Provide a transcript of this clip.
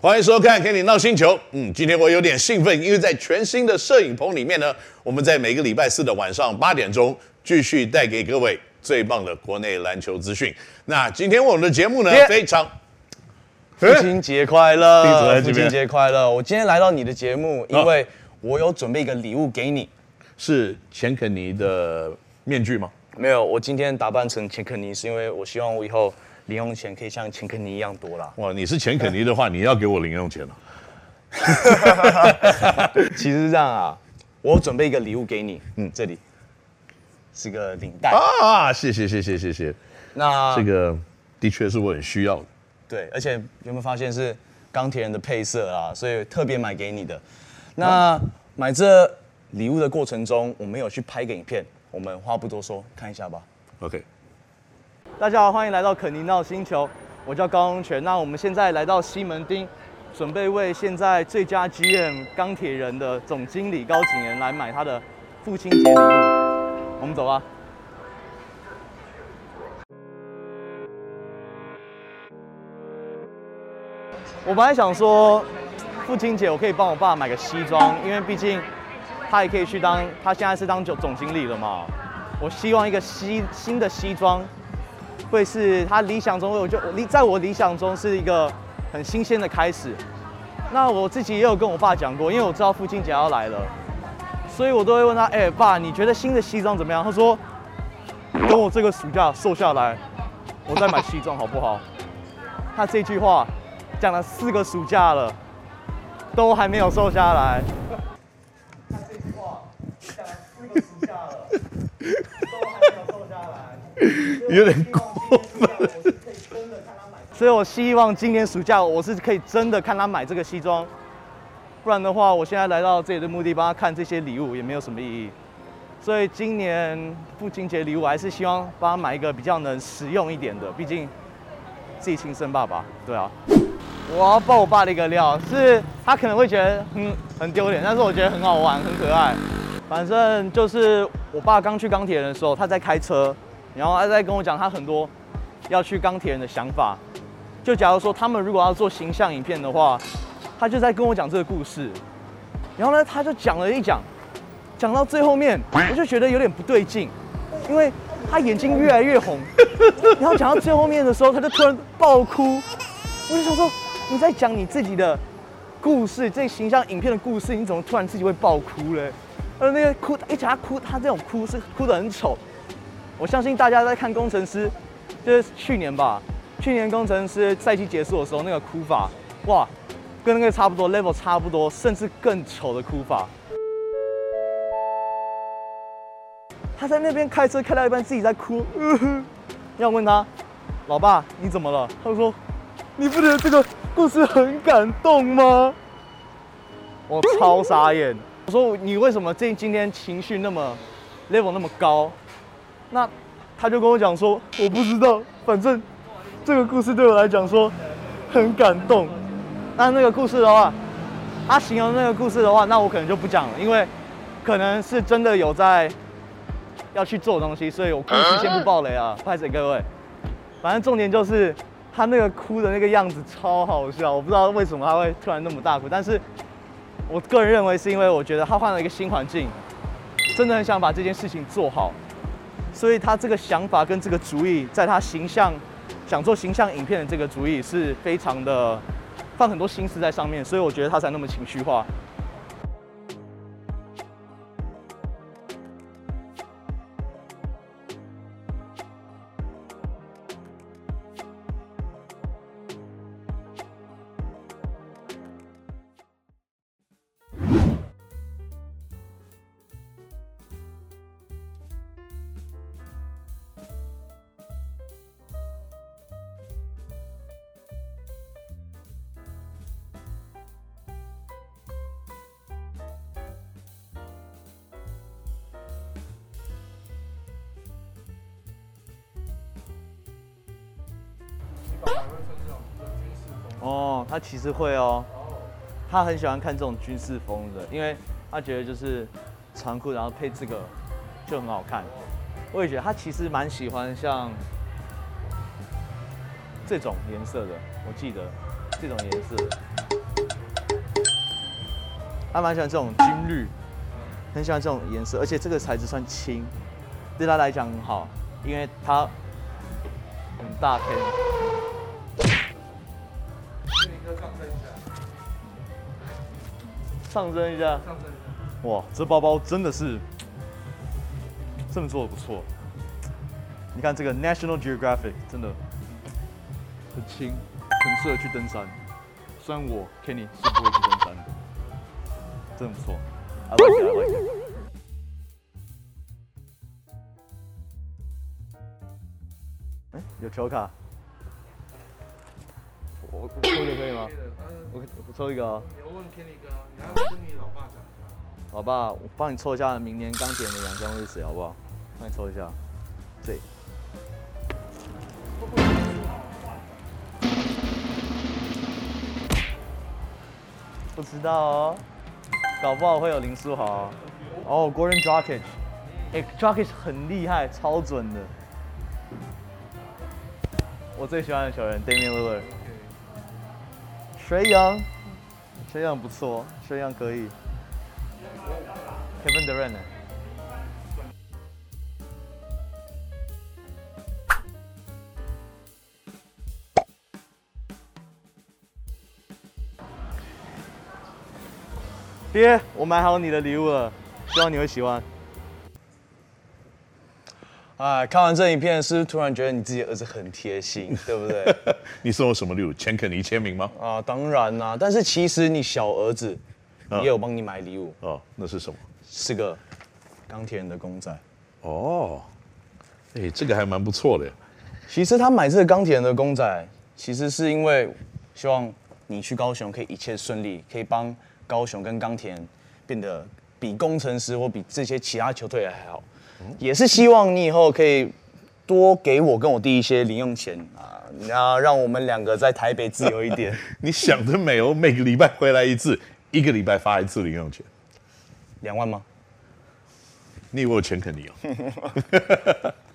欢迎收看《肯尼 NOW 星球》。嗯，今天我有点兴奋，因为在全新的摄影棚里面呢，我们在每个礼拜四的晚上八点钟继续带给各位最棒的国内篮球资讯。那今天我们的节目呢非常父亲节快乐，父亲节快乐！我今天来到你的节目，因为我有准备一个礼物给你，是钱肯尼的面具吗？没有，我今天打扮成钱肯尼，是因为我希望我以后。零用钱可以像钱肯尼一样多啦。哇，你是钱肯尼的话，你要给我零用钱了。其实是这样啊，我准备一个礼物给你。嗯，这里是个领带啊，谢谢谢谢谢谢。那这个的确是我很需要的。对，而且有没有发现是钢铁人的配色啊？所以特别买给你的。那买这礼物的过程中，我没有去拍个影片。我们话不多说，看一下吧。OK。大家好，欢迎来到肯尼 NOW 星球。我叫高荣全。那我们现在来到西门町，准备为现在最佳 GM 钢铁人的总经理高景言来买他的父亲节礼物。我们走吧。我本来想说，父亲节我可以帮我爸买个西装，因为毕竟他也可以去当，他现在是当总总经理了嘛。我希望一个西新的西装。会是他理想中，我就理在我理想中是一个很新鲜的开始。那我自己也有跟我爸讲过，因为我知道父亲节要来了，所以我都会问他：哎、爸，你觉得新的西装怎么样？他说：等我这个暑假瘦下来，我再买西装好不好？他这句话讲了四个暑假了，都还没有瘦下来。他这句话讲了四个暑假了，都还没有瘦下来，有点过分。所以，我希望今年暑假我是可以真的看他买这个西装，不然的话，我现在来到这里的目的帮他看这些礼物也没有什么意义。所以，今年父亲节礼物还是希望帮他买一个比较能实用一点的，毕竟自己亲生爸爸。对啊，我要爆我爸的一个料，是他可能会觉得很很丢脸，但是我觉得很好玩，很可爱。反正就是我爸刚去钢铁人的时候，他在开车，然后他在跟我讲他很多。要去钢铁人的想法，就假如说他们如果要做形象影片的话，他就在跟我讲这个故事，然后呢，他就讲了一讲，讲到最后面，我就觉得有点不对劲，因为他眼睛越来越红，然后讲到最后面的时候，他就突然爆哭，我就想说，你在讲你自己的故事，这形象影片的故事，你怎么突然自己会爆哭嘞？而那个哭，而且他哭，他这种哭是哭得很丑，我相信大家在看工程师。就是去年吧，去年工程师赛季结束的时候，那个哭法，哇，跟那个差不多，level 差不多，甚至更丑的哭法。他在那边开车开到一半，自己在哭。要问他，老爸你怎么了？他说，你不觉得这个故事很感动吗？我超傻眼。我说你为什么这今天情绪那么 level 那么高？那。他就跟我讲说，我不知道，反正这个故事对我来讲说很感动。那那个故事的话，他形容那个故事的话，那我可能就不讲了，因为可能是真的有在要去做东西，所以我故事先不爆雷啊，拍给各位。反正重点就是他那个哭的那个样子超好笑，我不知道为什么他会突然那么大哭，但是我个人认为是因为我觉得他换了一个新环境，真的很想把这件事情做好。所以他这个想法跟这个主意，在他形象想做形象影片的这个主意是非常的放很多心思在上面，所以我觉得他才那么情绪化。他其实会哦，他很喜欢看这种军事风的，因为他觉得就是长裤，然后配这个就很好看。我也觉得他其实蛮喜欢像这种颜色的，我记得这种颜色。他蛮喜欢这种军绿，很喜欢这种颜色，而且这个材质算轻，对他来讲很好，因为他很大片。上身一下，上升一下。哇，这包包真的是，这么做的不错。你看这个 National Geographic 真的很轻，很适合去登山。虽然我 Kenny 是不会去登山的，真不错。I like it, I like it. 有球卡。我我抽一个可以吗？我我抽一个啊。我问 Kenny 哥，你要跟你老爸讲。老爸，我帮你抽一下，明年钢铁的洋将会是谁，好不好？帮你抽一下。这。不知道哦，搞不好会有林书豪。哦，Gordon Dragic，哎，Dragic 很厉害，超准的。我最喜欢的球员 Damian Lillard。水杨，水杨不错，水杨可以。Kevin Durant？爹，我买好你的礼物了，希望你会喜欢。哎，看完这影片，是不是突然觉得你自己儿子很贴心，对不对？你送我什么礼物？钱肯尼签名吗？啊，当然啦、啊。但是其实你小儿子也有帮你买礼物哦。那是什么？是个钢铁人的公仔。哦，哎，这个还蛮不错的。其实他买这个钢铁人的公仔，其实是因为希望你去高雄可以一切顺利，可以帮。高雄跟钢铁人变得比工程师或比这些其他球队还好，也是希望你以后可以多给我跟我弟一些零用钱啊，然后让我们两个在台北自由一点。你想得美哦，每个礼拜回来一次，一个礼拜发一次零用钱，两万吗？你以为我钱肯尼哦？